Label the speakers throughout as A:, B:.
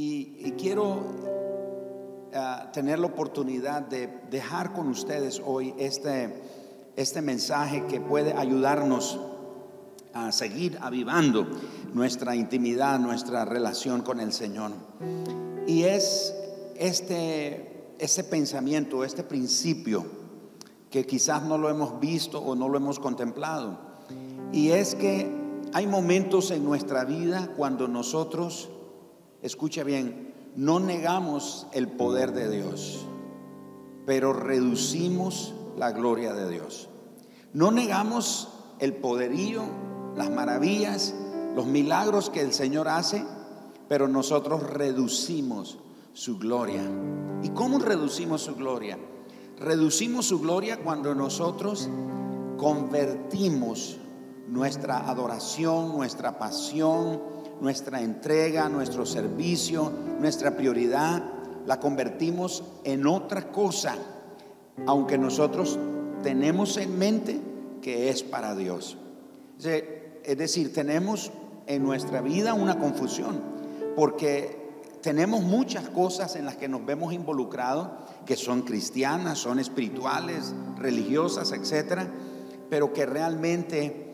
A: Y, quiero ah, tener la oportunidad de dejar con ustedes hoy este, este mensaje que puede ayudarnos a seguir avivando nuestra intimidad, nuestra relación con el Señor. Y es este, este pensamiento, este principio que quizás no lo hemos visto o no lo hemos contemplado. Y es que hay momentos en nuestra vida cuando nosotros, escucha bien, no negamos el poder de Dios, pero reducimos la gloria de Dios. No negamos el poderío, las maravillas, los milagros que el Señor hace, pero nosotros reducimos su gloria. ¿Y cómo reducimos su gloria? Reducimos su gloria cuando nosotros convertimos nuestra adoración, nuestra pasión, nuestra entrega, nuestro servicio, nuestra prioridad, la convertimos en otra cosa, aunque nosotros tenemos en mente que es para Dios. Es decir, tenemos en nuestra vida una confusión, porque tenemos muchas cosas en las que nos vemos involucrados, que son cristianas, son espirituales, religiosas, etcétera, pero que realmente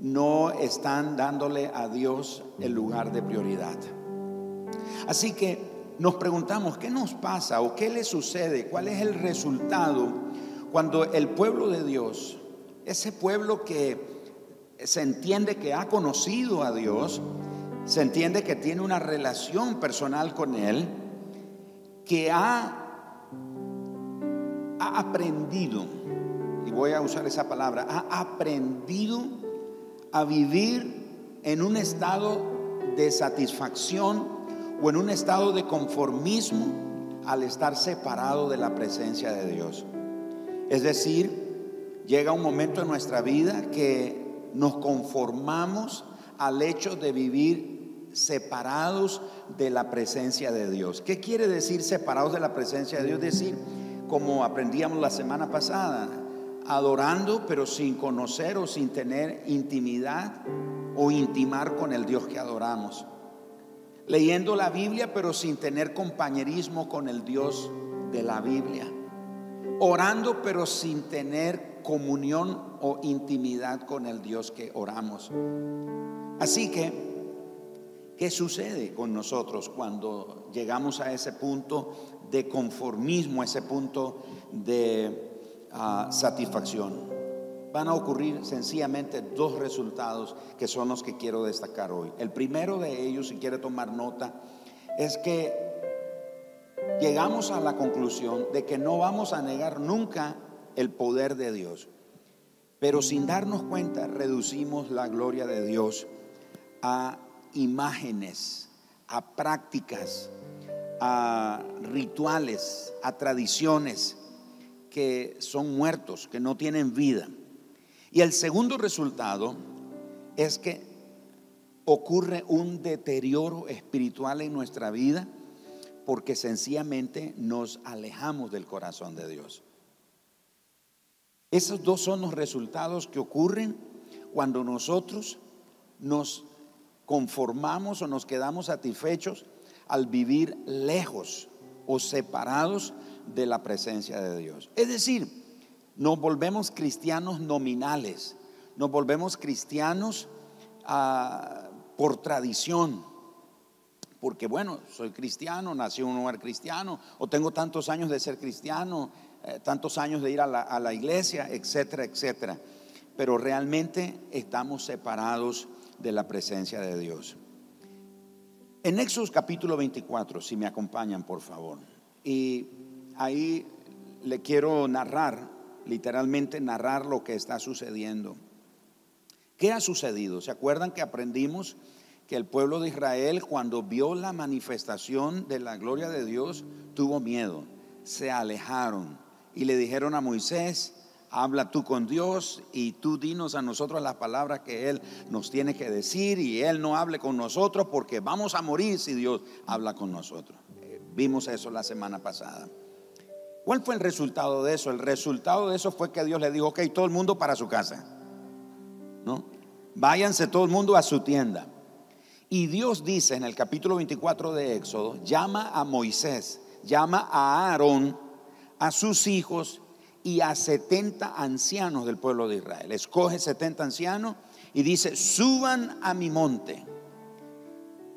A: no están dándole a Dios el lugar de prioridad. Así que nos preguntamos, ¿qué nos pasa o qué le sucede? ¿Cuál es el resultado cuando el pueblo de Dios, ese pueblo que se entiende que ha conocido a Dios, se entiende que tiene una relación personal con Él, que ha, ha aprendido, y voy a usar esa palabra, ha aprendido a vivir en un estado de satisfacción o en un estado de conformismo al estar separado de la presencia de Dios. Es decir, llega un momento en nuestra vida que nos conformamos al hecho de vivir separados de la presencia de Dios. ¿Qué quiere decir separados de la presencia de Dios? Decir, como aprendíamos la semana pasada, adorando pero sin conocer o sin tener intimidad o intimar con el Dios que adoramos. Leyendo la Biblia pero sin tener compañerismo con el Dios de la Biblia. Orando pero sin tener comunión o intimidad con el Dios que oramos. Así que, ¿qué sucede con nosotros cuando llegamos a ese punto de conformismo, ese punto de satisfacción. Van a ocurrir sencillamente dos resultados que son los que quiero destacar hoy. El primero de ellos, si quiere tomar nota, es que llegamos a la conclusión de que no vamos a negar nunca el poder de Dios. Pero sin darnos cuenta, reducimos la gloria de Dios a imágenes, a prácticas, a rituales, a tradiciones que son muertos, que no tienen vida. Y el segundo resultado es que ocurre un deterioro espiritual en nuestra vida porque sencillamente nos alejamos del corazón de Dios. Esos dos son los resultados que ocurren cuando nosotros nos conformamos o nos quedamos satisfechos al vivir lejos o separados de la presencia de Dios. Es decir, nos volvemos cristianos nominales, nos volvemos cristianos ah, por tradición, porque bueno, soy cristiano, nací en un lugar cristiano, o tengo tantos años de ser cristiano, eh, tantos años de ir a la, iglesia, etcétera, etcétera. Pero realmente estamos separados de la presencia de Dios. En Éxodo capítulo 24, si me acompañan, por favor. Y ahí le quiero narrar, literalmente narrar lo que está sucediendo. ¿Qué ha sucedido? ¿Se acuerdan que aprendimos que el pueblo de Israel cuando vio la manifestación de la gloria de Dios tuvo miedo? Se alejaron y le dijeron a Moisés, habla tú con Dios y tú dinos a nosotros las palabras que Él nos tiene que decir y Él no hable con nosotros porque vamos a morir si Dios habla con nosotros. Eh, vimos eso la semana pasada. ¿Cuál fue el resultado de eso? El resultado de eso fue que Dios le dijo, ok, todo el mundo para su casa. ¿No? Váyanse todo el mundo a su tienda. Y Dios dice en el capítulo 24 de Éxodo, llama a Moisés, llama a Aarón, a sus hijos y a 70 ancianos del pueblo de Israel. Escoge 70 ancianos y dice, suban a mi monte.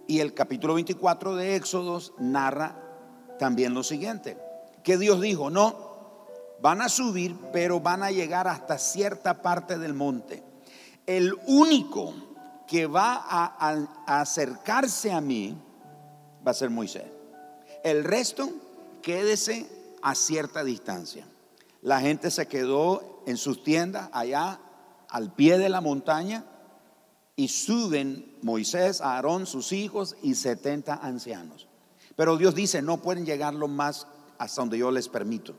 A: Y el capítulo 24 de Éxodos narra también lo siguiente, que Dios dijo, no, van a subir, pero van a llegar hasta cierta parte del monte. El único que va a, acercarse a mí va a ser Moisés. El resto, quédese a cierta distancia. La gente se quedó en sus tiendas allá al pie de la montaña y suben Moisés, Aarón, sus hijos y 70 ancianos. Pero Dios dice, no pueden llegar lo más hasta donde yo les permito.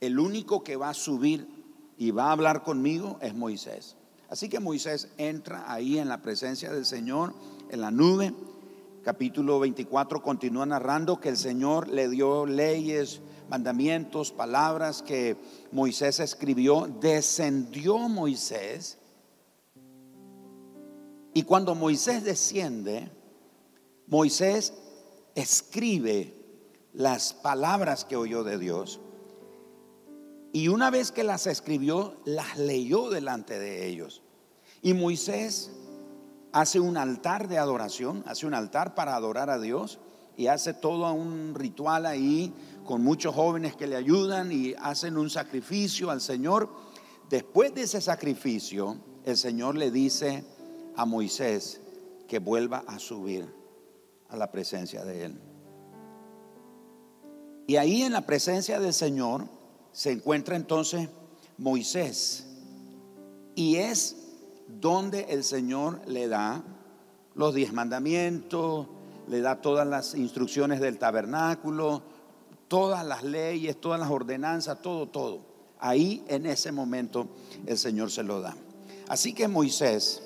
A: El único que va a subir y va a hablar conmigo es Moisés. Así que Moisés entra ahí en la presencia del Señor, en la nube. Capítulo 24 continúa narrando que el Señor le dio leyes, mandamientos, palabras que Moisés escribió. Descendió Moisés. Y cuando Moisés desciende, Moisés escribe las palabras que oyó de Dios. Y una vez que las escribió, las leyó delante de ellos. Y Moisés hace un altar de adoración, hace un altar para adorar a Dios y hace todo un ritual ahí con muchos jóvenes que le ayudan y hacen un sacrificio al Señor. Después de ese sacrificio, el Señor le dice a Moisés que vuelva a subir a la presencia de Él. Y ahí en la presencia del Señor se encuentra entonces Moisés. Y es donde el Señor le da los diez mandamientos, le da todas las instrucciones del tabernáculo, todas las leyes, todas las ordenanzas, todo, todo. Ahí en ese momento el Señor se lo da. Así que Moisés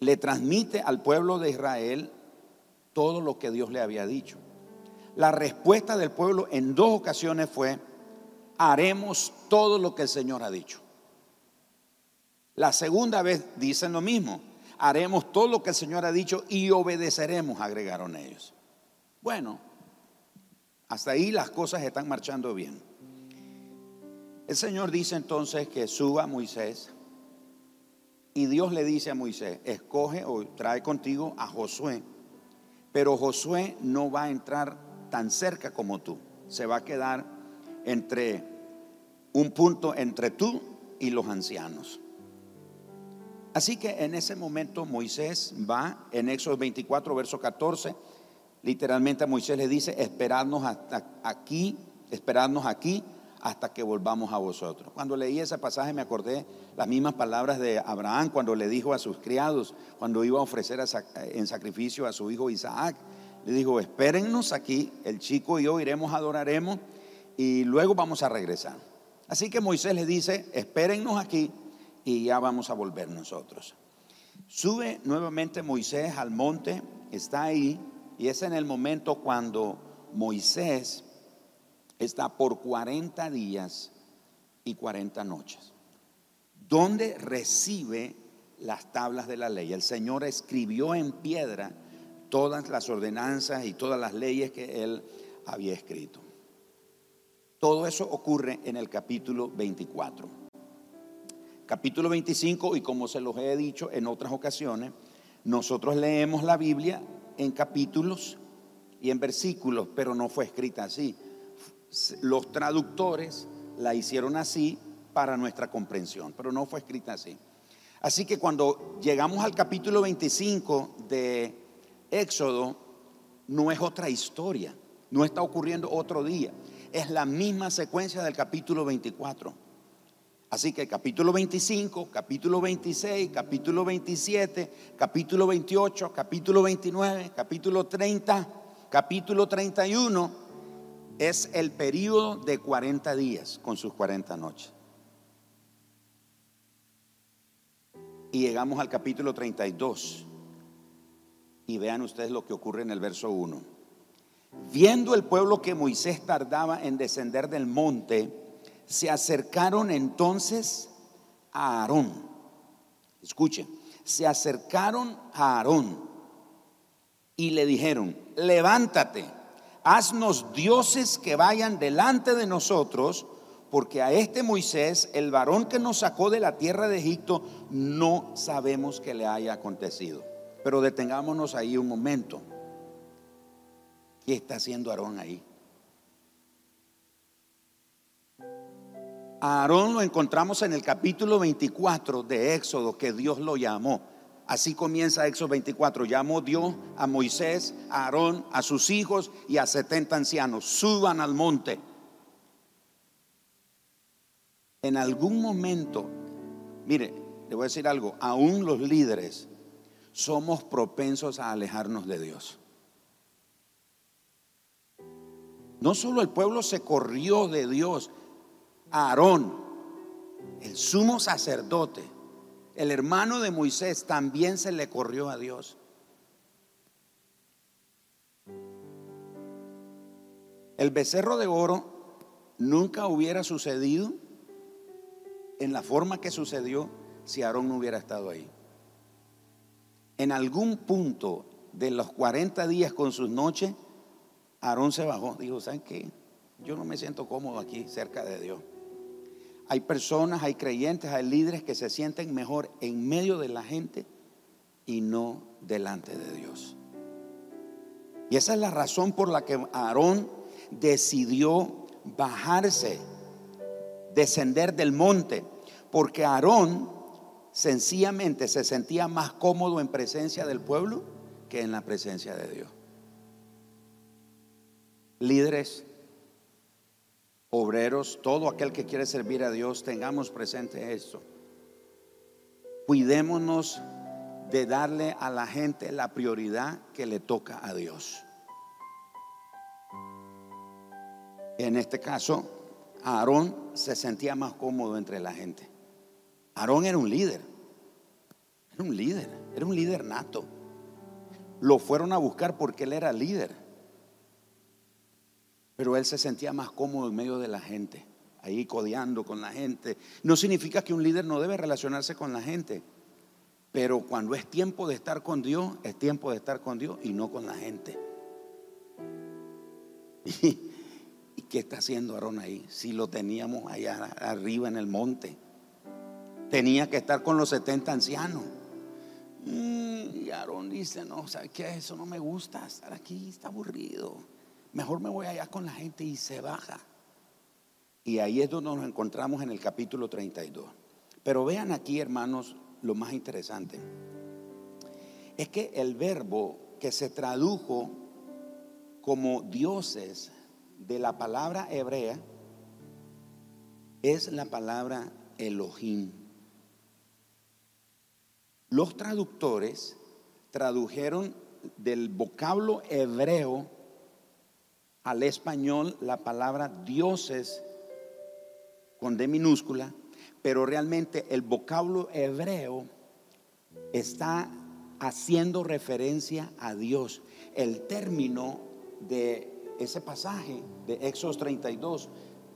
A: le transmite al pueblo de Israel todo lo que Dios le había dicho. La respuesta del pueblo en dos ocasiones fue, haremos todo lo que el Señor ha dicho. La segunda vez dicen lo mismo, haremos todo lo que el Señor ha dicho y obedeceremos, agregaron ellos. Bueno, hasta ahí las cosas están marchando bien. El Señor dice entonces que suba Moisés y Dios le dice a Moisés, escoge o trae contigo a Josué, pero Josué no va a entrar tan cerca como tú, se va a quedar entre un punto entre tú y los ancianos. Así que en ese momento Moisés va en Éxodo 24, verso 14, literalmente a Moisés le dice, esperadnos hasta aquí, esperadnos aquí hasta que volvamos a vosotros. Cuando leí ese pasaje me acordé las mismas palabras de Abraham cuando le dijo a sus criados, cuando iba a ofrecer en sacrificio a su hijo Isaac, le dijo, espérennos aquí, el chico y yo iremos, adoraremos y luego vamos a regresar. Así que Moisés le dice, espérennos aquí y ya vamos a volver nosotros. Sube nuevamente Moisés al monte, está ahí y es en el momento cuando Moisés está por 40 días y 40 noches, donde recibe las tablas de la ley. El Señor escribió en piedra todas las ordenanzas y todas las leyes que él había escrito. Todo eso ocurre en el capítulo 24. Capítulo 25, y como se los he dicho en otras ocasiones, nosotros leemos la Biblia en capítulos y en versículos, pero no fue escrita así los traductores la hicieron así para nuestra comprensión, pero no fue escrita así. Así que cuando llegamos al capítulo 25 de Éxodo, no es otra historia, no está ocurriendo otro día, es la misma secuencia del capítulo 24. Así que capítulo 25, capítulo 26, capítulo 27, capítulo 28, capítulo 29, capítulo 30, capítulo 31 es el periodo de 40 días con sus 40 noches. Y llegamos al capítulo 32. Y vean ustedes lo que ocurre en el verso 1. Viendo el pueblo que Moisés tardaba en descender del monte, se acercaron entonces a Aarón. Escuchen, se acercaron a Aarón y le dijeron, levántate, haznos dioses que vayan delante de nosotros, porque a este Moisés, el varón que nos sacó de la tierra de Egipto, no sabemos que le haya acontecido. Pero detengámonos ahí un momento. ¿Qué está haciendo Aarón ahí? A Aarón lo encontramos en el capítulo 24 de Éxodo, que Dios lo llamó. Así comienza Éxodo 24. Llamó Dios a Moisés, a Aarón, a sus hijos y a 70 ancianos. Suban al monte. En algún momento, mire, le voy a decir algo, aún los líderes somos propensos a alejarnos de Dios. No solo el pueblo se corrió de Dios, Aarón, el sumo sacerdote, el hermano de Moisés, también se le corrió a Dios. El becerro de oro nunca hubiera sucedido en la forma que sucedió si Aarón no hubiera estado ahí. En algún punto de los 40 días con sus noches, Aarón se bajó. Dijo, ¿saben qué? Yo no me siento cómodo aquí cerca de Dios. Hay personas, hay creyentes, hay líderes que se sienten mejor en medio de la gente y no delante de Dios. Y esa es la razón por la que Aarón decidió bajarse, descender del monte, porque Aarón sencillamente se sentía más cómodo en presencia del pueblo que en la presencia de Dios. Líderes, obreros, todo aquel que quiere servir a Dios, tengamos presente esto. Cuidémonos de darle a la gente la prioridad que le toca a Dios. En este caso, Aarón se sentía más cómodo entre la gente. Aarón era un líder, era un líder, era un líder nato. Lo fueron a buscar porque él era líder. Pero él se sentía más cómodo en medio de la gente, ahí codeando con la gente. No significa que un líder no debe relacionarse con la gente, pero cuando es tiempo de estar con Dios, es tiempo de estar con Dios y no con la gente. ¿Y, qué está haciendo Aarón ahí? Si lo teníamos allá arriba en el monte. Tenía que estar con los 70 ancianos. Mm, y Aarón dice, no, ¿sabes qué? Eso no me gusta, estar aquí está aburrido mejor me voy allá con la gente y se baja. Y ahí es donde nos encontramos en el capítulo 32. Pero vean aquí, hermanos, lo más interesante. Es que el verbo que se tradujo como dioses de la palabra hebrea es la palabra Elohim. Los traductores tradujeron del vocablo hebreo al español la palabra dioses con D minúscula, pero realmente el vocablo hebreo está haciendo referencia a Dios. El término de ese pasaje de Éxodo 32,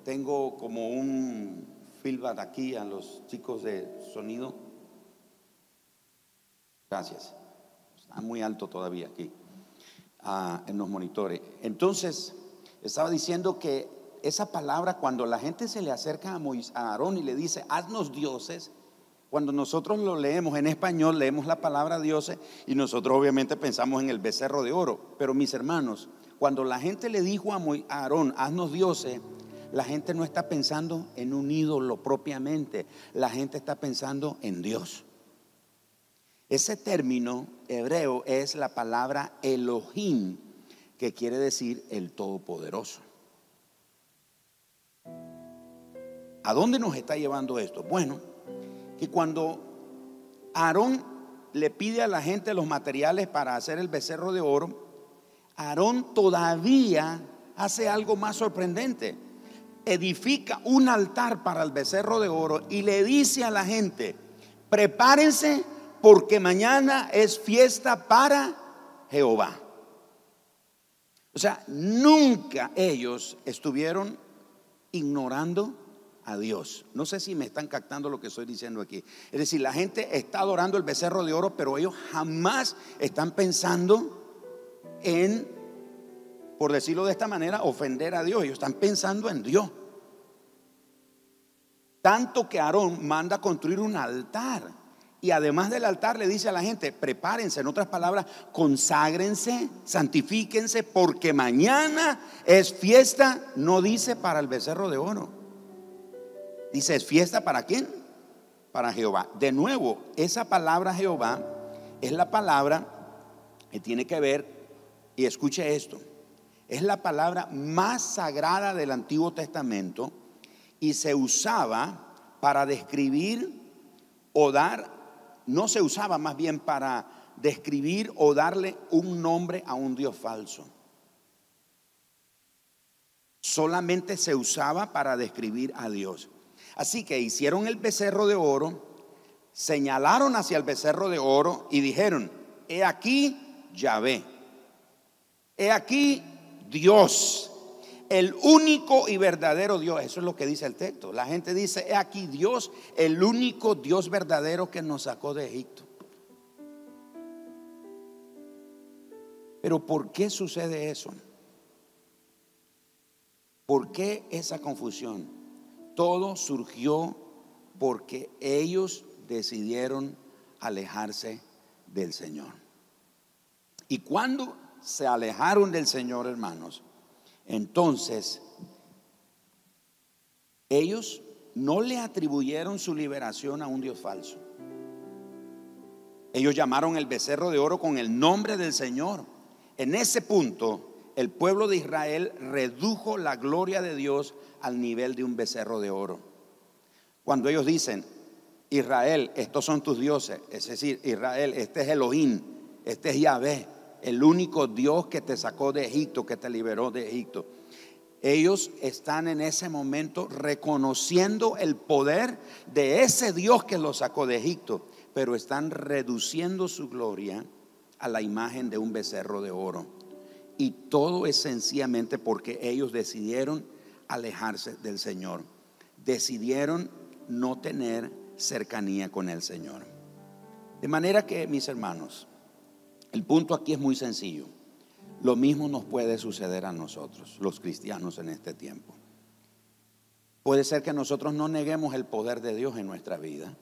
A: tengo como un feedback aquí a los chicos de sonido. Gracias. Está muy alto todavía aquí ah, en los monitores. Entonces, estaba diciendo que esa palabra, cuando la gente se le acerca a, Aarón y le dice, haznos dioses, cuando nosotros lo leemos en español, leemos la palabra dioses y nosotros obviamente pensamos en el becerro de oro. Pero mis hermanos, cuando la gente le dijo a Aarón, haznos dioses, la gente no está pensando en un ídolo propiamente, la gente está pensando en Dios. Ese término hebreo es la palabra Elohim, que quiere decir el Todopoderoso. ¿A dónde nos está llevando esto? Bueno, que cuando Aarón le pide a la gente los materiales para hacer el becerro de oro, Aarón todavía hace algo más sorprendente. Edifica un altar para el becerro de oro y le dice a la gente, prepárense porque mañana es fiesta para Jehová. O sea, nunca ellos estuvieron ignorando a Dios. No sé si me están captando lo que estoy diciendo aquí. Es decir, la gente está adorando el becerro de oro, pero ellos jamás están pensando en, por decirlo de esta manera, ofender a Dios. Ellos están pensando en Dios. Tanto que Aarón manda construir un altar. Y además del altar le dice a la gente, prepárense, en otras palabras, conságrense, santifíquense, porque mañana es fiesta, no dice para el becerro de oro. Dice, ¿es fiesta para quién? Para Jehová. De nuevo, esa palabra Jehová es la palabra que tiene que ver, y escuche esto, es la palabra más sagrada del Antiguo Testamento y se usaba para describir o dar, no se usaba más bien para describir o darle un nombre a un Dios falso. Solamente se usaba para describir a Dios. Así que hicieron el becerro de oro, señalaron hacia el becerro de oro y dijeron, he aquí Yahvé, he aquí Dios el único y verdadero Dios. Eso es lo que dice el texto. La gente dice, he aquí Dios, el único Dios verdadero que nos sacó de Egipto. Pero ¿por qué sucede eso? ¿Por qué esa confusión? Todo surgió porque ellos decidieron alejarse del Señor. Y cuando se alejaron del Señor, hermanos, entonces, ellos no le atribuyeron su liberación a un Dios falso. Ellos llamaron el becerro de oro con el nombre del Señor. En ese punto, el pueblo de Israel redujo la gloria de Dios al nivel de un becerro de oro. Cuando ellos dicen, Israel, estos son tus dioses, es decir, Israel, este es Elohim, este es Yahvé, el único Dios que te sacó de Egipto, que te liberó de Egipto. Ellos están en ese momento reconociendo el poder de ese Dios que los sacó de Egipto, pero están reduciendo su gloria a la imagen de un becerro de oro. Y todo es sencillamente porque ellos decidieron alejarse del Señor. Decidieron no tener cercanía con el Señor. De manera que, mis hermanos, el punto aquí es muy sencillo. Lo mismo nos puede suceder a nosotros, los cristianos en este tiempo. Puede ser que nosotros no neguemos el poder de Dios en nuestra vida,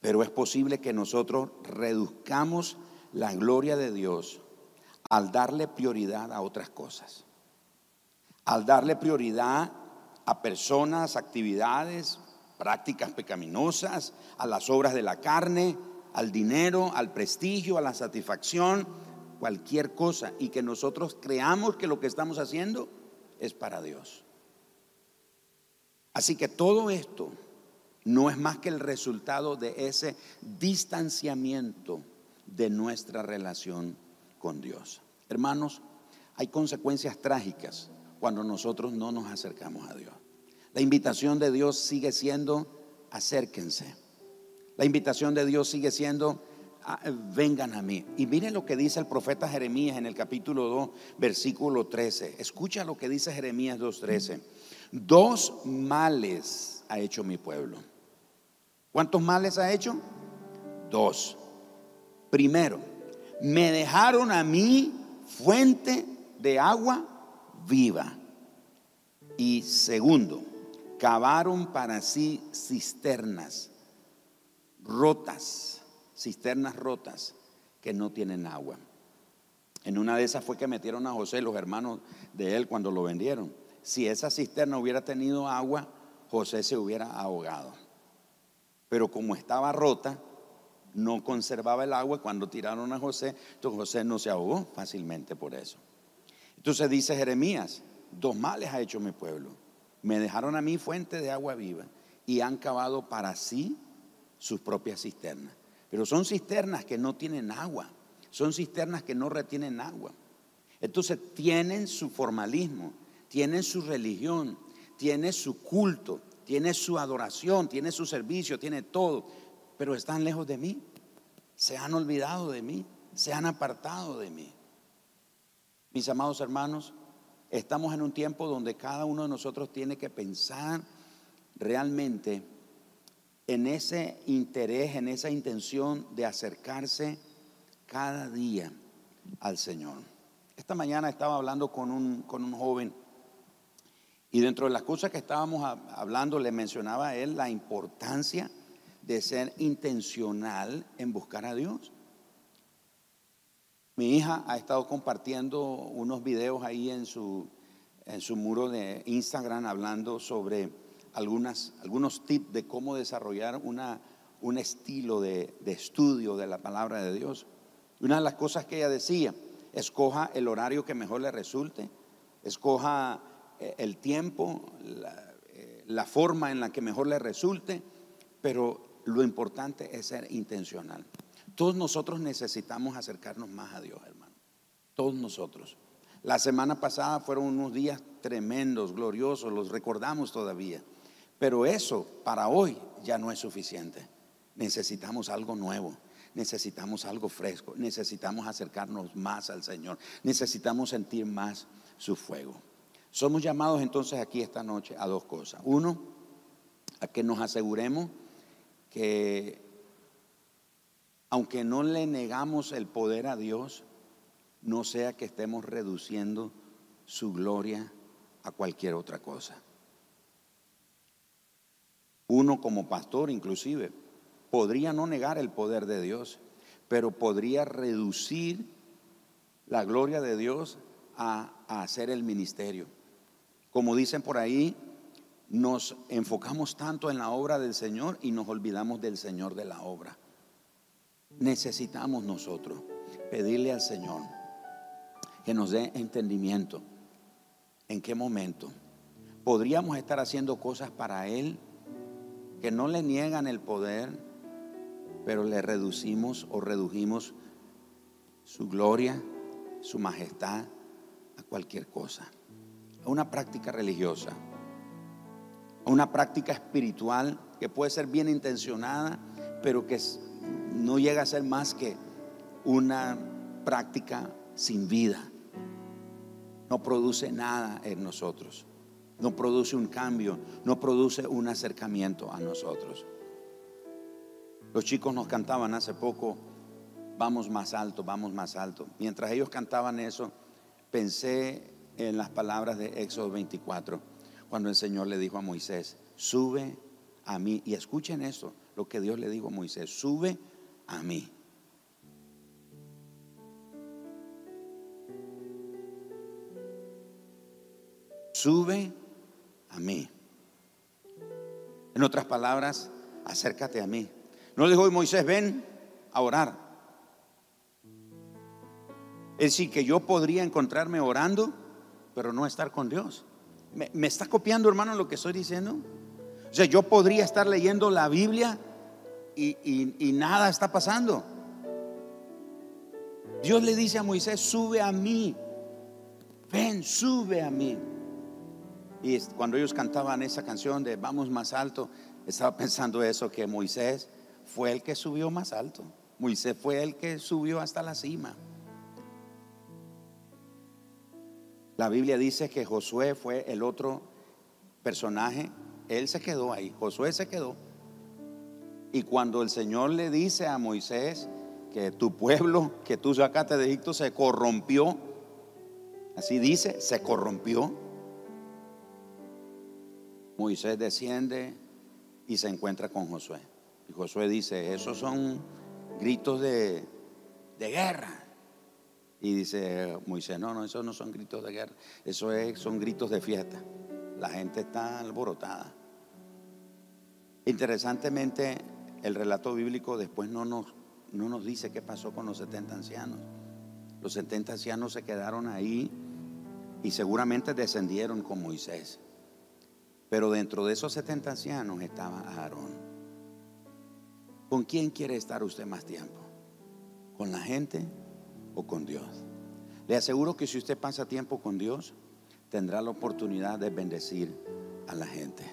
A: pero es posible que nosotros reduzcamos la gloria de Dios al darle prioridad a otras cosas, al darle prioridad a personas, actividades, prácticas pecaminosas, a las obras de la carne, al dinero, al prestigio, a la satisfacción, cualquier cosa, y que nosotros creamos que lo que estamos haciendo es para Dios. Así que todo esto no es más que el resultado de ese distanciamiento de nuestra relación con Dios. Hermanos, hay consecuencias trágicas cuando nosotros no nos acercamos a Dios. La invitación de Dios sigue siendo acérquense. La invitación de Dios sigue siendo, ah, vengan a mí. Y miren lo que dice el profeta Jeremías en el capítulo 2, versículo 13. Escucha lo que dice Jeremías 2.13. Dos males ha hecho mi pueblo. ¿Cuántos males ha hecho? Dos. Primero, me dejaron a mí fuente de agua viva. Y segundo, cavaron para sí cisternas rotas, cisternas rotas que no tienen agua. En una de esas fue que metieron a José, los hermanos de él, cuando lo vendieron. Si esa cisterna hubiera tenido agua, José se hubiera ahogado. Pero como estaba rota, no conservaba el agua. Cuando tiraron a José, entonces José no se ahogó fácilmente por eso. Entonces dice Jeremías, dos males ha hecho mi pueblo. Me dejaron a mí fuente de agua viva y han cavado para sí sus propias cisternas. Pero son cisternas que no tienen agua, son cisternas que no retienen agua. Entonces tienen su formalismo, tienen su religión, tienen su culto, tienen su adoración, tienen su servicio, tienen todo, pero están lejos de mí. Se han olvidado de mí, se han apartado de mí. Mis amados hermanos, estamos en un tiempo donde cada uno de nosotros tiene que pensar realmente en ese interés, en esa intención de acercarse cada día al Señor. Esta mañana estaba hablando con un, con un joven y dentro de las cosas que estábamos hablando le mencionaba a él la importancia de ser intencional en buscar a Dios. Mi hija ha estado compartiendo unos videos ahí en su, en su muro de Instagram hablando sobre algunas, algunos tips de cómo desarrollar una, un estilo de, de estudio de la palabra de Dios. Una de las cosas que ella decía, escoja el horario que mejor le resulte, escoja eh, el tiempo, eh, la, forma en la que mejor le resulte, pero lo importante es ser intencional. Todos nosotros necesitamos acercarnos más a Dios, hermano. Todos nosotros. La semana pasada fueron unos días tremendos, gloriosos, los recordamos todavía. Pero eso para hoy ya no es suficiente. Necesitamos algo nuevo, necesitamos algo fresco, necesitamos acercarnos más al Señor, necesitamos sentir más su fuego. Somos llamados entonces aquí esta noche a dos cosas. Uno, a que nos aseguremos que aunque no le negamos el poder a Dios, no sea que estemos reduciendo su gloria a cualquier otra cosa. Uno como pastor inclusive podría no negar el poder de Dios, pero podría reducir la gloria de Dios a, hacer el ministerio. Como dicen por ahí, nos enfocamos tanto en la obra del Señor y nos olvidamos del Señor de la obra. Necesitamos nosotros pedirle al Señor que nos dé entendimiento. ¿En qué momento? Podríamos estar haciendo cosas para Él que no le niegan el poder, pero le reducimos o redujimos su gloria, su majestad a cualquier cosa a una práctica religiosa, a una práctica espiritual que puede ser bien intencionada, pero que no llega a ser más que una práctica sin vida. No produce nada en nosotros, no produce un cambio, no produce un acercamiento a nosotros. Los chicos nos cantaban hace poco, vamos más alto, vamos más alto. Mientras ellos cantaban eso, pensé en las palabras de Éxodo 24, cuando el Señor le dijo a Moisés, sube a mí. Y escuchen esto, lo que Dios le dijo a Moisés, sube a mí. Sube a mí. En otras palabras, acércate a mí. No le dijo Moisés, ven a orar. Es decir, que yo podría encontrarme orando pero no estar con Dios. ¿Me, está copiando, hermano, lo que estoy diciendo? O sea, yo podría estar leyendo la Biblia y, nada está pasando. Dios le dice a Moisés, sube a mí. Ven, sube a mí. Y cuando ellos cantaban esa canción de Vamos más alto, estaba pensando eso, que Moisés fue el que subió más alto. Moisés fue el que subió hasta la cima. La Biblia dice que Josué fue el otro personaje. Él se quedó ahí. Josué se quedó. Y cuando el Señor le dice a Moisés que tu pueblo que tú sacaste de Egipto se corrompió, así dice, se corrompió. Moisés desciende y se encuentra con Josué. Y Josué dice, esos son gritos de, de guerra. Y dice Moisés, no, no, esos no son gritos de guerra, eso son gritos de fiesta. La gente está alborotada. Interesantemente, el relato bíblico después no nos, no nos dice qué pasó con los 70 ancianos. Los 70 ancianos se quedaron ahí y seguramente descendieron con Moisés. Pero dentro de esos 70 ancianos estaba Aarón. ¿Con quién quiere estar usted más tiempo? ¿Con la gente o con Dios. Le aseguro que si usted pasa tiempo con Dios, tendrá la oportunidad de bendecir a la gente.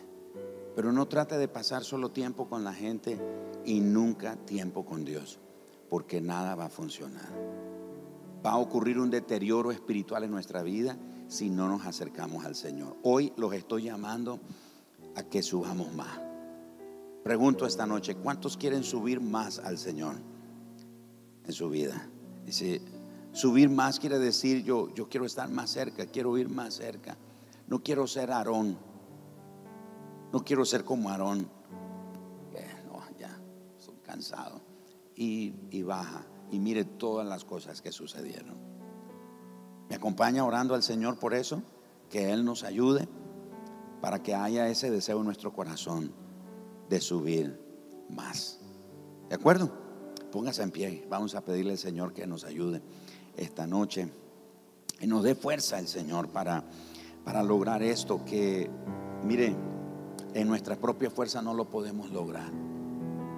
A: Pero no trate de pasar solo tiempo con la gente y nunca tiempo con Dios, porque nada va a funcionar. Va a ocurrir un deterioro espiritual en nuestra vida si no nos acercamos al Señor. Hoy los estoy llamando a que subamos más. Pregunto esta noche, ¿cuántos quieren subir más al Señor en su vida? Dice, subir más quiere decir yo, yo quiero estar más cerca, quiero ir más cerca. No quiero ser Aarón. No quiero ser como Aarón. no, ya, estoy cansado. Y, y baja y mire todas las cosas que sucedieron. ¿Me acompaña orando al Señor por eso? Que Él nos ayude para que haya ese deseo en nuestro corazón de subir más. ¿De acuerdo? Póngase en pie. Vamos a pedirle al Señor que nos ayude esta noche y nos dé fuerza el Señor para, para lograr esto que, mire, en nuestra propia fuerza no lo podemos lograr.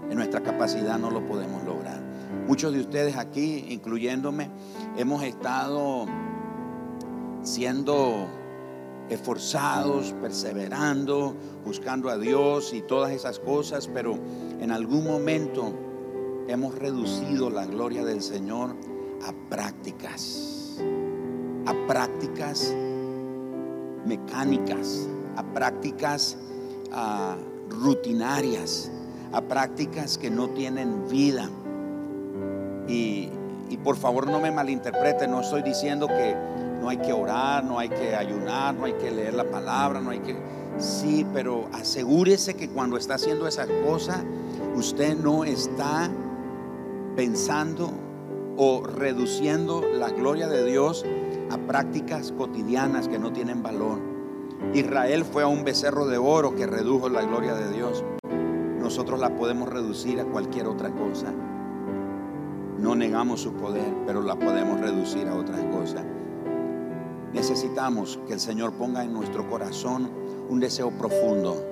A: En nuestra capacidad no lo podemos lograr. Muchos de ustedes aquí, incluyéndome, hemos estado siendo esforzados, perseverando, buscando a Dios y todas esas cosas, pero en algún momento hemos reducido la gloria del Señor a prácticas, a prácticas mecánicas, a prácticas ah, rutinarias, a prácticas que no tienen vida. Y, y por favor no me malinterprete, no estoy diciendo que no hay que orar, no hay que ayunar, no hay que leer la palabra, no hay que... Sí, pero asegúrese que cuando está haciendo esa cosa, usted no está pensando o reduciendo la gloria de Dios a prácticas cotidianas que no tienen valor. Israel fue a un becerro de oro que redujo la gloria de Dios. Nosotros la podemos reducir a cualquier otra cosa. No negamos su poder, pero la podemos reducir a otras cosas. Necesitamos que el Señor ponga en nuestro corazón un deseo profundo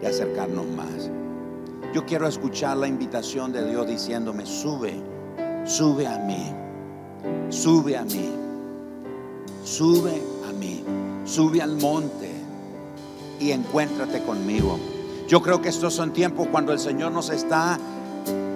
A: de acercarnos más. Yo quiero escuchar la invitación de Dios diciéndome, sube, sube a mí, sube a mí, sube a mí, sube al monte y encuéntrate conmigo. Yo creo que estos son tiempos cuando el Señor nos está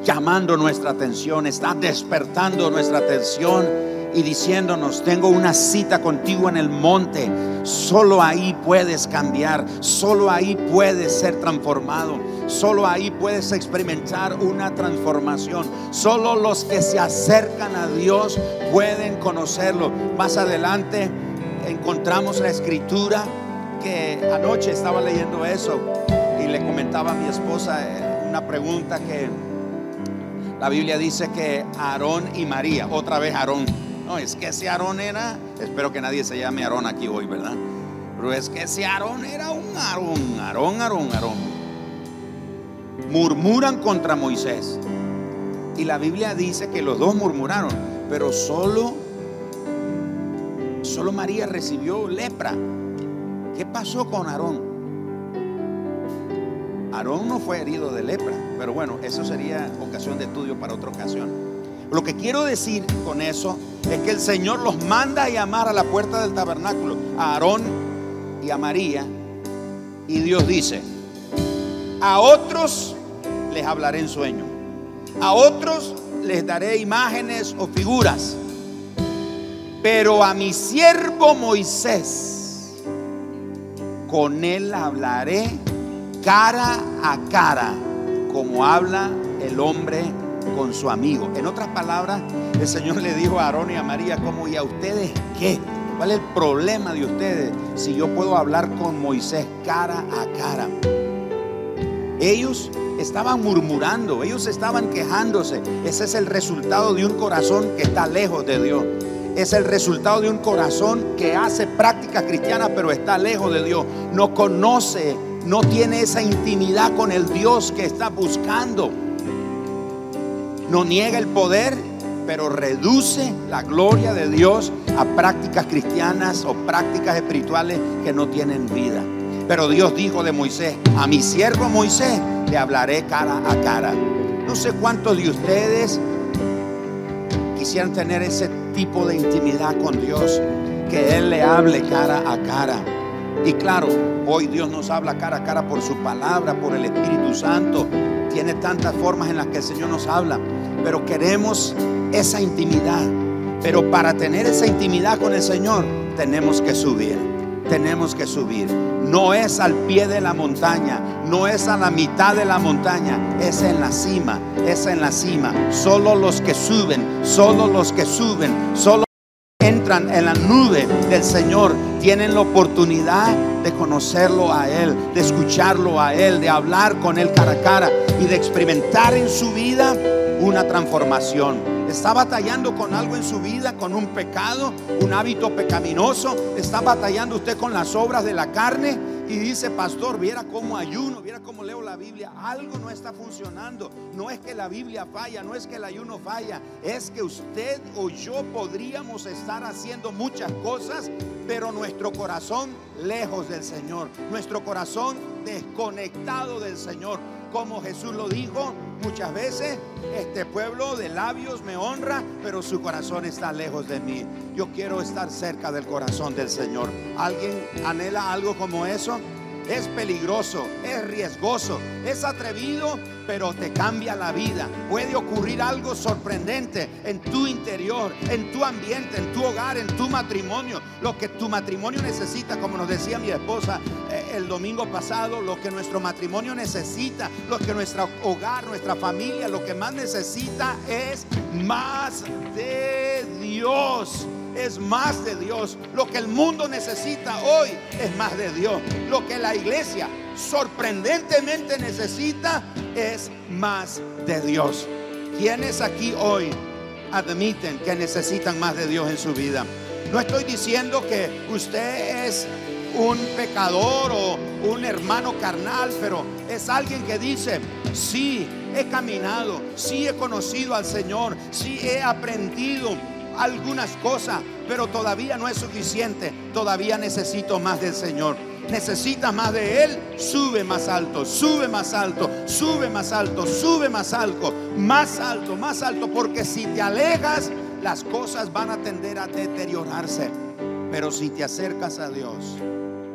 A: llamando nuestra atención, está despertando nuestra atención y diciéndonos, tengo una cita contigo en el monte. Solo ahí puedes cambiar, solo ahí puedes ser transformado, solo ahí puedes experimentar una transformación. Solo los que se acercan a Dios pueden conocerlo. Más adelante encontramos la escritura que anoche estaba leyendo eso y le comentaba a mi esposa eh, una pregunta que la Biblia dice que Aarón y María, otra vez Aarón, no, es que ese Aarón era, espero que nadie se llame Aarón aquí hoy, ¿verdad? Pero es que ese Aarón era un Aarón, Aarón, Aarón, Aarón. Murmuran contra Moisés. Y la Biblia dice que los dos murmuraron, pero solo, solo María recibió lepra. ¿Qué pasó con Aarón? Aarón no fue herido de lepra, pero bueno, eso sería ocasión de estudio para otra ocasión. Lo que quiero decir con eso es que el Señor los manda a llamar a la puerta del tabernáculo a Aarón y a María. Y Dios dice, a otros les hablaré en sueño, a otros les daré imágenes o figuras, pero a mi siervo Moisés, con él hablaré cara a cara, como habla el hombre con su amigo. En otras palabras, el Señor le dijo a Aarón y a María, como, ¿y a ustedes qué? ¿Cuál es el problema de ustedes si yo puedo hablar con Moisés cara a cara? Ellos estaban murmurando, ellos estaban quejándose. Ese es el resultado de un corazón que está lejos de Dios. Es el resultado de un corazón que hace práctica cristiana pero está lejos de Dios. No conoce, no tiene esa intimidad con el Dios que está buscando no niega el poder, pero reduce la gloria de Dios a prácticas cristianas o prácticas espirituales que no tienen vida. Pero Dios dijo de Moisés, a mi siervo Moisés le hablaré cara a cara. No sé cuántos de ustedes quisieran tener ese tipo de intimidad con Dios, que Él le hable cara a cara. Y claro, hoy Dios nos habla cara a cara por su palabra, por el Espíritu Santo. Tiene tantas formas en las que el Señor nos habla pero queremos esa intimidad. Pero para tener esa intimidad con el Señor tenemos que subir. tenemos que subir. No es al pie de la montaña, no es a la mitad de la montaña, es en la cima, es en la cima. Solo los que suben, solo los que suben, solo entran en la nube del Señor tienen la oportunidad de conocerlo a Él, de escucharlo a Él, de hablar con Él cara a cara y de experimentar en su vida una transformación. Está batallando con algo en su vida, con un pecado, un hábito pecaminoso. Está batallando usted con las obras de la carne y dice, pastor, viera cómo ayuno, viera cómo leo la Biblia. Algo no está funcionando. No es que la Biblia falla, no es que el ayuno falla. Es que usted o yo podríamos estar haciendo muchas cosas, pero nuestro corazón lejos del Señor. Nuestro corazón desconectado del Señor como Jesús lo dijo muchas veces, este pueblo de labios me honra, pero su corazón está lejos de mí. Yo quiero estar cerca del corazón del Señor. ¿Alguien anhela algo como eso? Es peligroso, es riesgoso, es atrevido, pero te cambia la vida. Puede ocurrir algo sorprendente en tu interior, en tu ambiente, en tu hogar, en tu matrimonio. Lo que tu matrimonio necesita, como nos decía mi esposa eh, el domingo pasado, lo que nuestro matrimonio necesita, lo que nuestro hogar, nuestra familia, lo que más necesita es más de Dios es más de Dios. Lo que el mundo necesita hoy es más de Dios. Lo que la iglesia sorprendentemente necesita es más de Dios. ¿Quiénes aquí hoy admiten que necesitan más de Dios en su vida? No estoy diciendo que usted es un pecador o un hermano carnal, pero es alguien que dice, sí, he caminado, sí he conocido al Señor, sí he aprendido algunas cosas, pero todavía no es suficiente. Todavía necesito más del Señor. Necesitas más de Él, sube más alto, sube más alto, sube más alto, sube más alto, más alto, más alto, porque si te alejas, las cosas van a tender a deteriorarse. Pero si te acercas a Dios,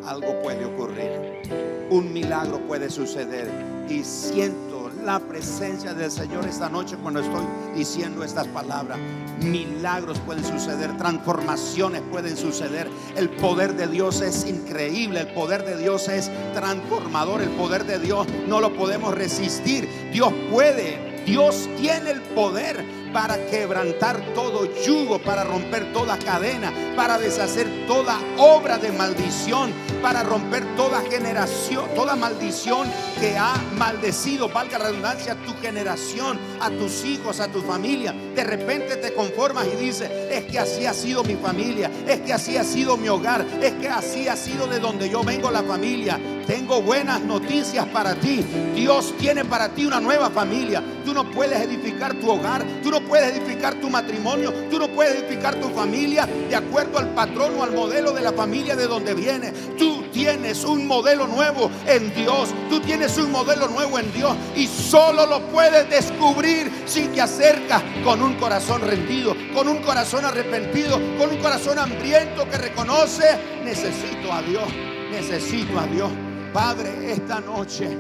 A: algo puede ocurrir. Un milagro puede suceder. Y siento la presencia del Señor esta noche cuando estoy diciendo estas palabras. Milagros pueden suceder, transformaciones pueden suceder. El poder de Dios es increíble, el poder de Dios es transformador, el poder de Dios no lo podemos resistir. Dios puede, Dios tiene el poder para quebrantar todo yugo, para romper toda cadena, para deshacer toda obra de maldición, para romper toda generación, toda maldición que ha maldecido, valga la redundancia, a tu generación, a tus hijos, a tu familia. De repente te conformas y dices, es que así ha sido mi familia, es que así ha sido mi hogar, es que así ha sido de donde yo vengo la familia. Tengo buenas noticias para ti. Dios tiene para ti una nueva familia. Tú no puedes edificar tu hogar, tú no puedes edificar tu matrimonio, tú no puedes edificar tu familia de acuerdo al patrón o al modelo de la familia de donde viene. Tú tienes un modelo nuevo en Dios. Tú tienes un modelo nuevo en Dios y solo lo puedes descubrir si te acercas con un corazón rendido, con un corazón arrepentido, con un corazón hambriento que reconoce, necesito a Dios, necesito a Dios. Padre, esta noche,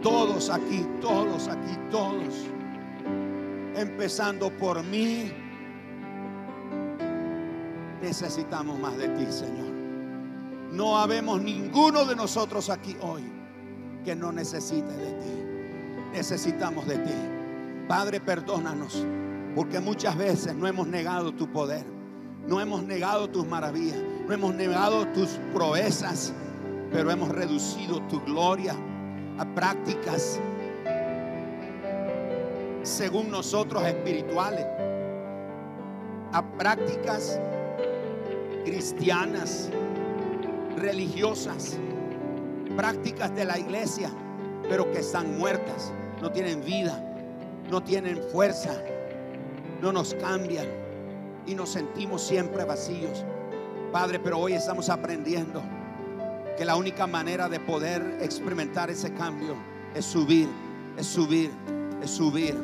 A: todos aquí, todos aquí, todos, empezando por mí, necesitamos más de ti, Señor. No habemos ninguno de nosotros aquí hoy que no necesite de ti. Necesitamos de ti. Padre, perdónanos, porque muchas veces no hemos negado tu poder, no hemos negado tus maravillas no hemos negado tus proezas, pero hemos reducido tu gloria a prácticas según nosotros espirituales, a prácticas cristianas, religiosas, prácticas de la iglesia, pero que están muertas, no tienen vida, no tienen fuerza, no nos cambian y nos sentimos siempre vacíos. Padre, pero hoy estamos aprendiendo que la única manera de poder experimentar ese cambio es subir, es subir, es subir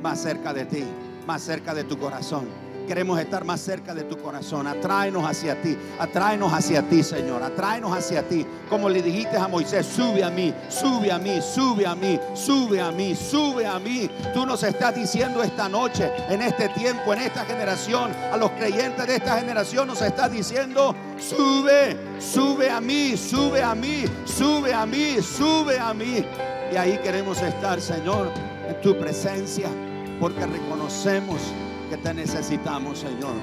A: más cerca de ti, más cerca de tu corazón. Queremos estar más cerca de tu corazón. Atráenos hacia ti. Atráenos hacia ti, Señor. Atráenos hacia ti. Como le dijiste a Moisés, sube a mí, sube a mí, sube a mí, sube a mí, sube a mí. Tú nos estás diciendo esta noche, en este tiempo, en esta generación, a los creyentes de esta generación nos estás diciendo, sube, sube a mí, sube a mí, sube a mí, sube a mí. Y ahí queremos estar, Señor, en tu presencia, porque reconocemos que te necesitamos, Señor.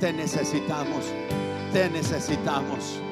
A: Te necesitamos, te necesitamos.